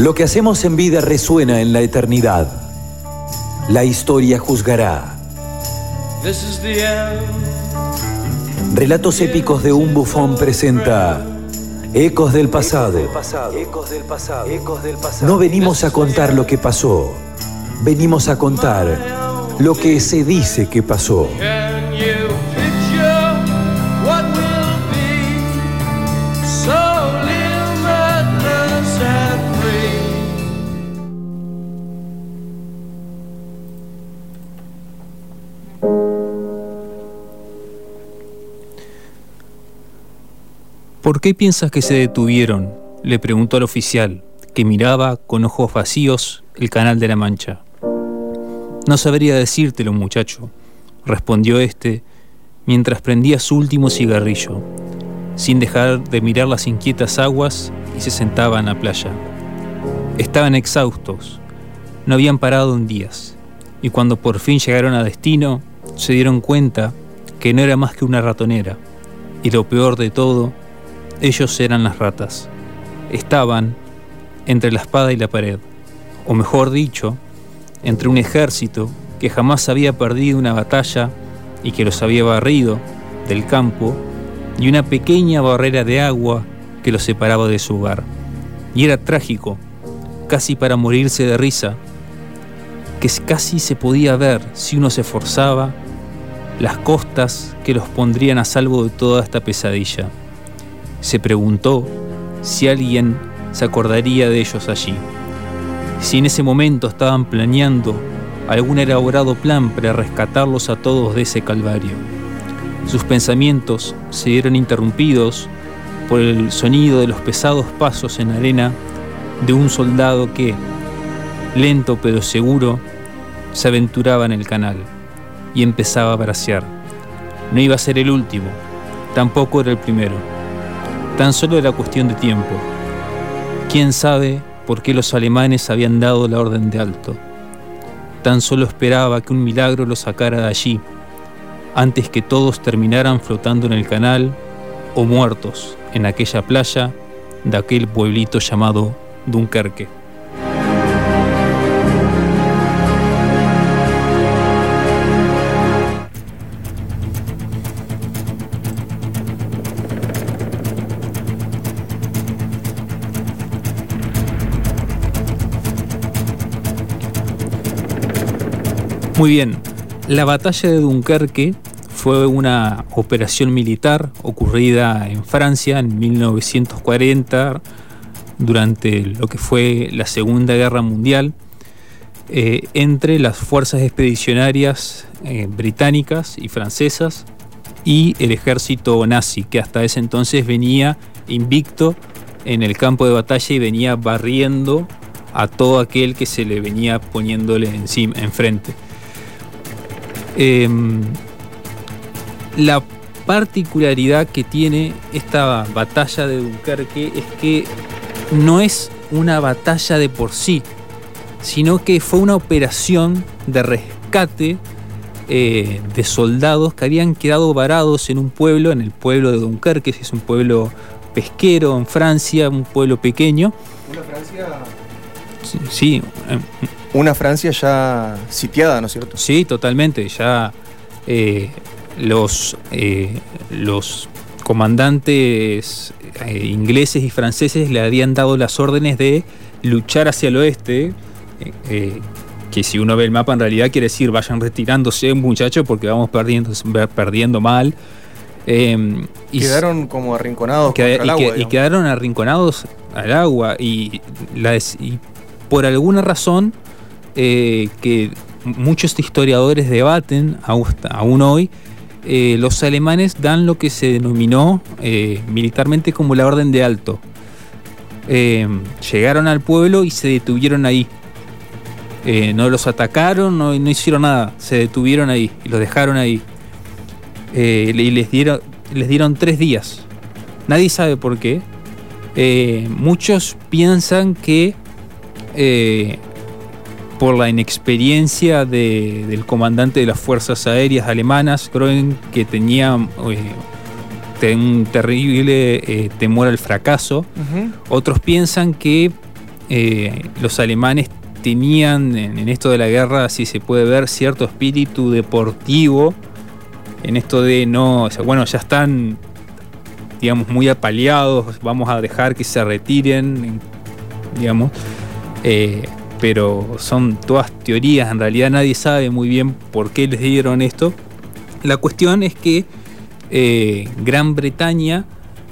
Lo que hacemos en vida resuena en la eternidad. La historia juzgará. Relatos épicos de un bufón presenta Ecos del pasado. No venimos a contar lo que pasó, venimos a contar lo que se dice que pasó. ¿Por qué piensas que se detuvieron? le preguntó al oficial, que miraba con ojos vacíos el canal de la Mancha. No sabría decírtelo, muchacho, respondió este mientras prendía su último cigarrillo, sin dejar de mirar las inquietas aguas y se sentaba en la playa. Estaban exhaustos, no habían parado en días, y cuando por fin llegaron a destino, se dieron cuenta que no era más que una ratonera, y lo peor de todo, ellos eran las ratas. Estaban entre la espada y la pared, o mejor dicho, entre un ejército que jamás había perdido una batalla y que los había barrido del campo, y una pequeña barrera de agua que los separaba de su hogar. Y era trágico, casi para morirse de risa, que casi se podía ver si uno se esforzaba las costas que los pondrían a salvo de toda esta pesadilla. Se preguntó si alguien se acordaría de ellos allí, si en ese momento estaban planeando algún elaborado plan para rescatarlos a todos de ese calvario. Sus pensamientos se vieron interrumpidos por el sonido de los pesados pasos en arena de un soldado que, lento pero seguro, se aventuraba en el canal y empezaba a bracear. No iba a ser el último, tampoco era el primero. Tan solo era cuestión de tiempo. ¿Quién sabe por qué los alemanes habían dado la orden de alto? Tan solo esperaba que un milagro los sacara de allí, antes que todos terminaran flotando en el canal o muertos en aquella playa de aquel pueblito llamado Dunkerque. Muy bien, la batalla de Dunkerque fue una operación militar ocurrida en Francia en 1940 durante lo que fue la Segunda Guerra Mundial eh, entre las fuerzas expedicionarias eh, británicas y francesas y el ejército nazi que hasta ese entonces venía invicto en el campo de batalla y venía barriendo a todo aquel que se le venía poniéndole encima enfrente. Em, la particularidad que tiene esta batalla de Dunkerque es que no es una batalla de por sí, sino que fue una operación de rescate eh, de soldados que habían quedado varados en un pueblo, en el pueblo de Dunkerque, que es un pueblo pesquero en Francia, un pueblo pequeño. Una Francia. Sí, em, una Francia ya sitiada, ¿no es cierto? Sí, totalmente. Ya eh, los, eh, los comandantes eh, ingleses y franceses le habían dado las órdenes de luchar hacia el oeste, que si uno ve el mapa en realidad quiere decir vayan retirándose muchachos porque vamos perdiendo, perdiendo mal. Em, quedaron como arrinconados contra el agua, y, quedaron arrinconados al agua y, la, y por alguna razón eh, que muchos historiadores debaten aún hoy, eh, los alemanes dan lo que se denominó eh, militarmente como la orden de alto. llegaron al pueblo y se detuvieron ahí. no los atacaron, no, hicieron nada, se detuvieron ahí y los dejaron ahí. y les dieron, les dieron tres días. Nadie sabe por qué. muchos piensan que por la inexperiencia del comandante de las fuerzas aéreas alemanas, Groen, que tenía eh, un terrible eh, temor al fracaso. Otros piensan que los alemanes tenían en, esto de la guerra, si se puede ver, cierto espíritu deportivo, en esto de no, bueno, ya están, digamos, muy apaleados, vamos a dejar que se retiren, digamos, eh, pero son todas teorías, en realidad nadie sabe muy bien por qué les dieron esto. La cuestión es que eh, Gran Bretaña,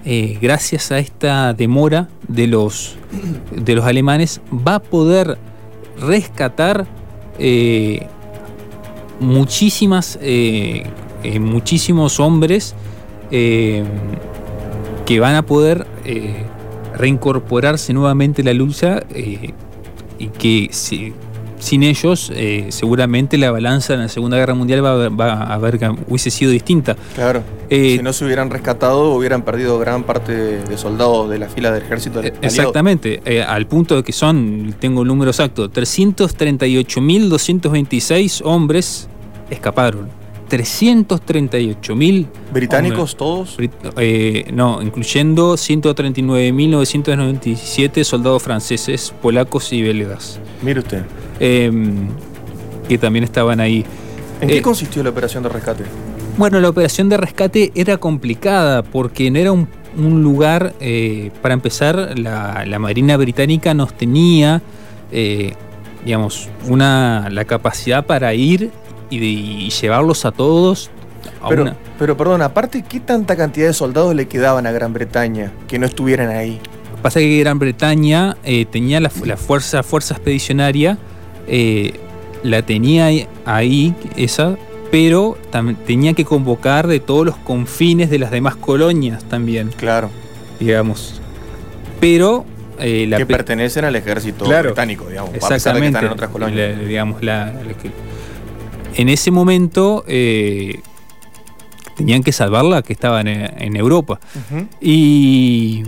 eh, gracias a esta demora de los, de los alemanes, va a poder rescatar eh, muchísimas, muchísimos hombres que van a poder reincorporarse nuevamente a la lucha y que si, sin ellos, eh, seguramente la balanza en la Segunda Guerra Mundial va, a haber, hubiese sido distinta. Claro. Eh, si no se hubieran rescatado, hubieran perdido gran parte de soldados de la fila del ejército. Eh, exactamente, al punto de que son, tengo el número exacto, 338.226 hombres escaparon. 338.000 británicos todos no incluyendo 139.997 soldados franceses polacos y belgas mire usted Em, que también estaban ahí. ¿En qué eh, consistió la operación de rescate? Bueno, la operación de rescate era complicada porque no era un, lugar, eh, para empezar, la, Marina Británica nos tenía, eh, digamos, una, la capacidad para ir y, llevarlos a todos. pero, pero perdón, aparte, ¿qué tanta cantidad de soldados le quedaban a Gran Bretaña que no estuvieran ahí? Pasa que Gran Bretaña tenía la, fuerza, fuerza expedicionaria eh, la tenía ahí, esa, pero tenía que convocar de todos los confines de las demás colonias también. Claro. Digamos. Pero. Eh, que pertenecen al ejército británico, digamos. Exactamente. en otras colonias. digamos, en ese momento. Eh, tenían que salvarla que estaba en, Europa. Y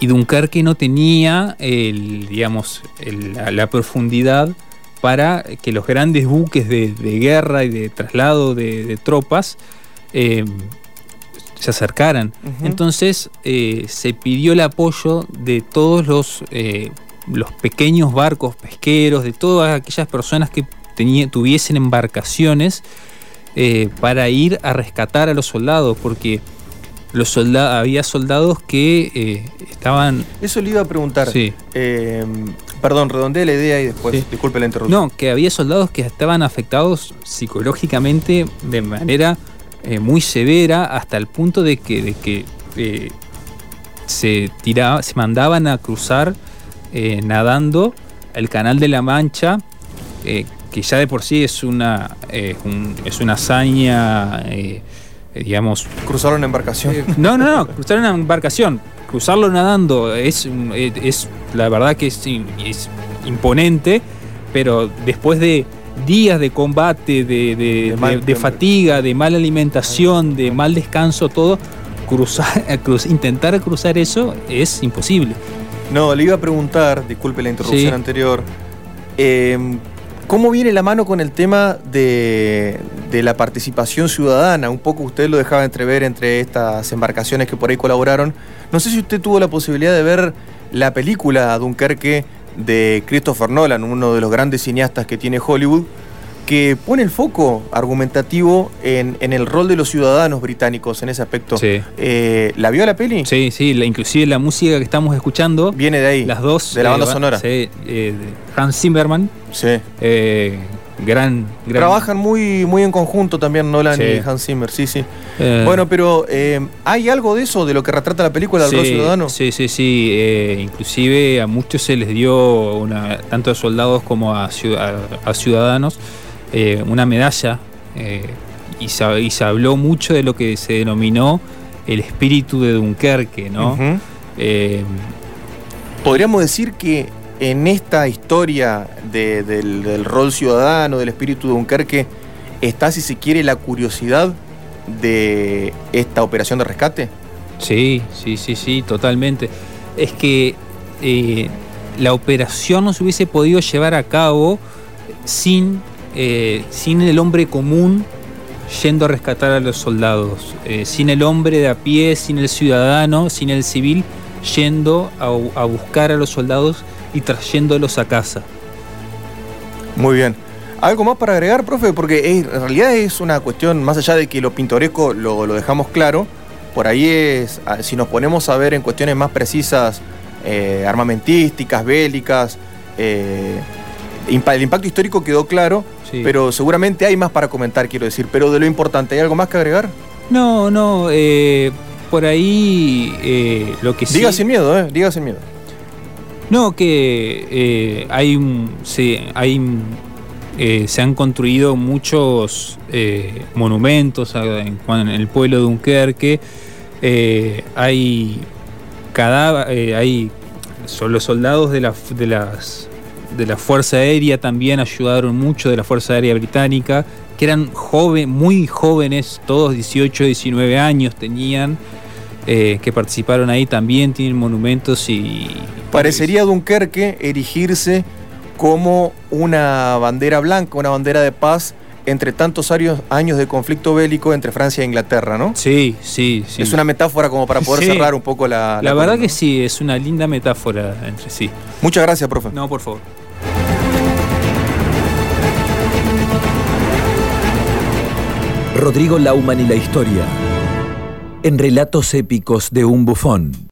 y Dunkerque no tenía el, digamos, la, profundidad para que los grandes buques de, guerra y de traslado de, tropas eh, se acercaran. Entonces eh, se pidió el apoyo de todos los, eh, los pequeños barcos pesqueros, de todas aquellas personas que tuviesen embarcaciones para ir a rescatar a los soldados, porque los soldados, había soldados que eh, estaban. Eso le iba a preguntar. Sí. Eh, perdón, redondeé la idea y después, disculpe la interrupción. No, que había soldados que estaban afectados psicológicamente de manera eh, muy severa, hasta el punto de que, de que se tiraba, se mandaban a cruzar nadando el canal de la Mancha. Que ya de por sí es una, es una hazaña eh, digamos... ¿Cruzaron una embarcación? Eh, no, no, no, cruzaron una embarcación. Cruzarlo nadando es, es la verdad que es, imponente, pero después de días de combate, de, de, fatiga, de mala alimentación, de mal descanso, todo, cruzar, intentar cruzar eso es imposible. No, le iba a preguntar, disculpe la interrupción anterior, eh, ¿Cómo viene la mano con el tema de, la participación ciudadana? Un poco usted lo dejaba entrever entre estas embarcaciones que por ahí colaboraron. No sé si usted tuvo la posibilidad de ver la película Dunkerque de Christopher Nolan, uno de los grandes cineastas que tiene Hollywood, que pone el foco argumentativo en, el rol de los ciudadanos británicos en ese aspecto. Eh, ¿La vio la peli? Sí, sí, la, inclusive la música que estamos escuchando. Viene de ahí. Las dos. De la banda sonora. Sí, eh, Hans Zimmerman. Sí. Eh, gran, Trabajan muy, muy en conjunto también Nolan y Hans Zimmer, sí, sí. bueno, pero ¿hay algo de eso, de lo que retrata la película del rol ciudadano? Sí, sí, sí. inclusive a muchos se les dio, una, tanto a soldados como a, a ciudadanos, eh, una medalla eh, y, se, habló mucho de lo que se denominó el espíritu de Dunkerque, ¿no? Eh, Podríamos decir que en esta historia del, rol ciudadano, del espíritu de Dunkerque, está, si se quiere, la curiosidad de esta operación de rescate. Sí, sí, sí, sí, totalmente. Es que la operación no se hubiese podido llevar a cabo sin eh, sin el hombre común yendo a rescatar a los soldados, eh, sin el hombre de a pie, sin el ciudadano, sin el civil yendo a, buscar a los soldados y trayéndolos a casa. Muy bien. ¿Algo más para agregar, profe? Porque en realidad es una cuestión, más allá de que lo pintoresco lo, dejamos claro, por ahí es, si nos ponemos a ver en cuestiones más precisas, eh, armamentísticas, bélicas, el impacto histórico quedó claro, pero seguramente hay más para comentar, quiero decir. Pero de lo importante, ¿hay algo más que agregar? No, no, eh, por ahí lo que sí... Diga sin miedo, ¿eh? Diga sin miedo. No, que hay, sí, hay eh, se han construido muchos eh, monumentos en, el pueblo de Dunkerque. Eh, hay cadáveres, hay los soldados de la, de, las, de la Fuerza Aérea también ayudaron mucho de la Fuerza Aérea Británica, que eran joven, muy jóvenes, todos 18, 19 años tenían. que participaron ahí también tienen monumentos y... Parecería Dunkerque erigirse como una bandera blanca, una bandera de paz entre tantos años de conflicto bélico entre Francia e Inglaterra, ¿no? Sí, sí, sí. Es una metáfora como para poder cerrar un poco la... La, verdad que sí, es una linda metáfora entre sí. Muchas gracias, profe. No, por favor. Rodrigo Lauman y la historia. En relatos épicos de un bufón.